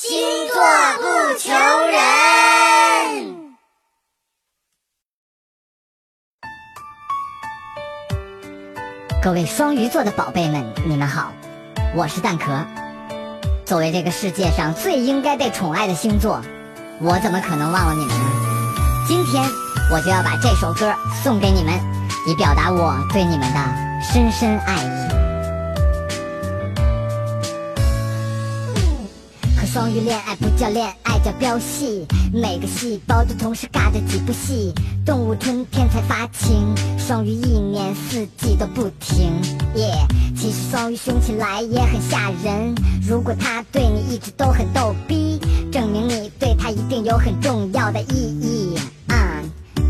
星座不求人。各位双鱼座的宝贝们，你们好，我是蛋壳。作为这个世界上最应该被宠爱的星座，我怎么可能忘了你们呢？今天我就要把这首歌送给你们，以表达我对你们的深深爱意。双鱼恋爱不叫恋爱，叫飙戏。每个细胞都同时尬着几部戏。动物春天才发情，双鱼一年四季都不停。耶，其实双鱼凶起来也很吓人。如果他对你一直都很逗逼，证明你对他一定有很重要的意义。啊，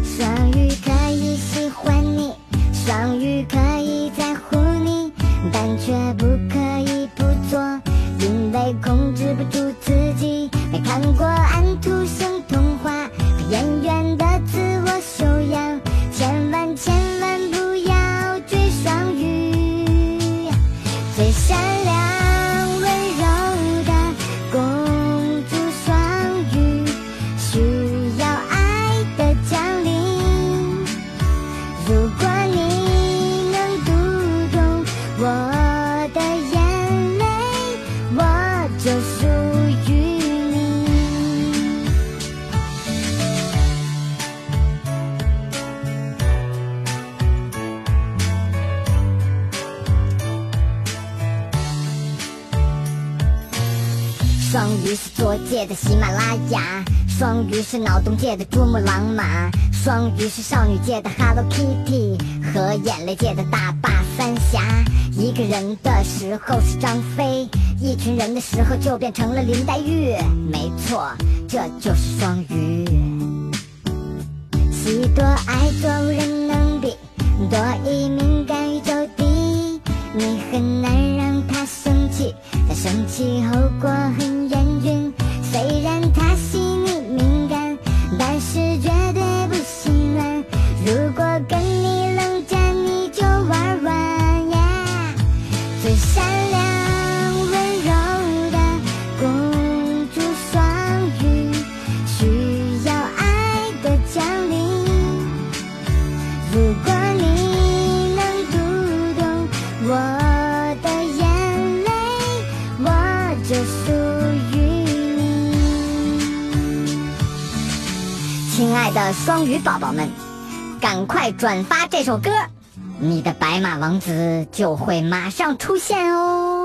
双鱼可以喜欢你，双鱼可以在乎你，但却不可以不做，因为控双鱼是作界的喜马拉雅，双鱼是脑洞界的珠穆朗玛，双鱼是少女界的 Hello Kitty 和眼泪界的大坝三峡。一个人的时候是张飞，一群人的时候就变成了林黛玉。没错，这就是双鱼。喜多爱做无人能比，多疑敏感宇宙第一，你很难，生气后果很严峻。虽然他心里敏感，但是绝对不心软。如果跟你冷战，你就玩完呀。最善就属于你。亲爱的双鱼宝宝们，赶快转发这首歌，你的白马王子就会马上出现哦。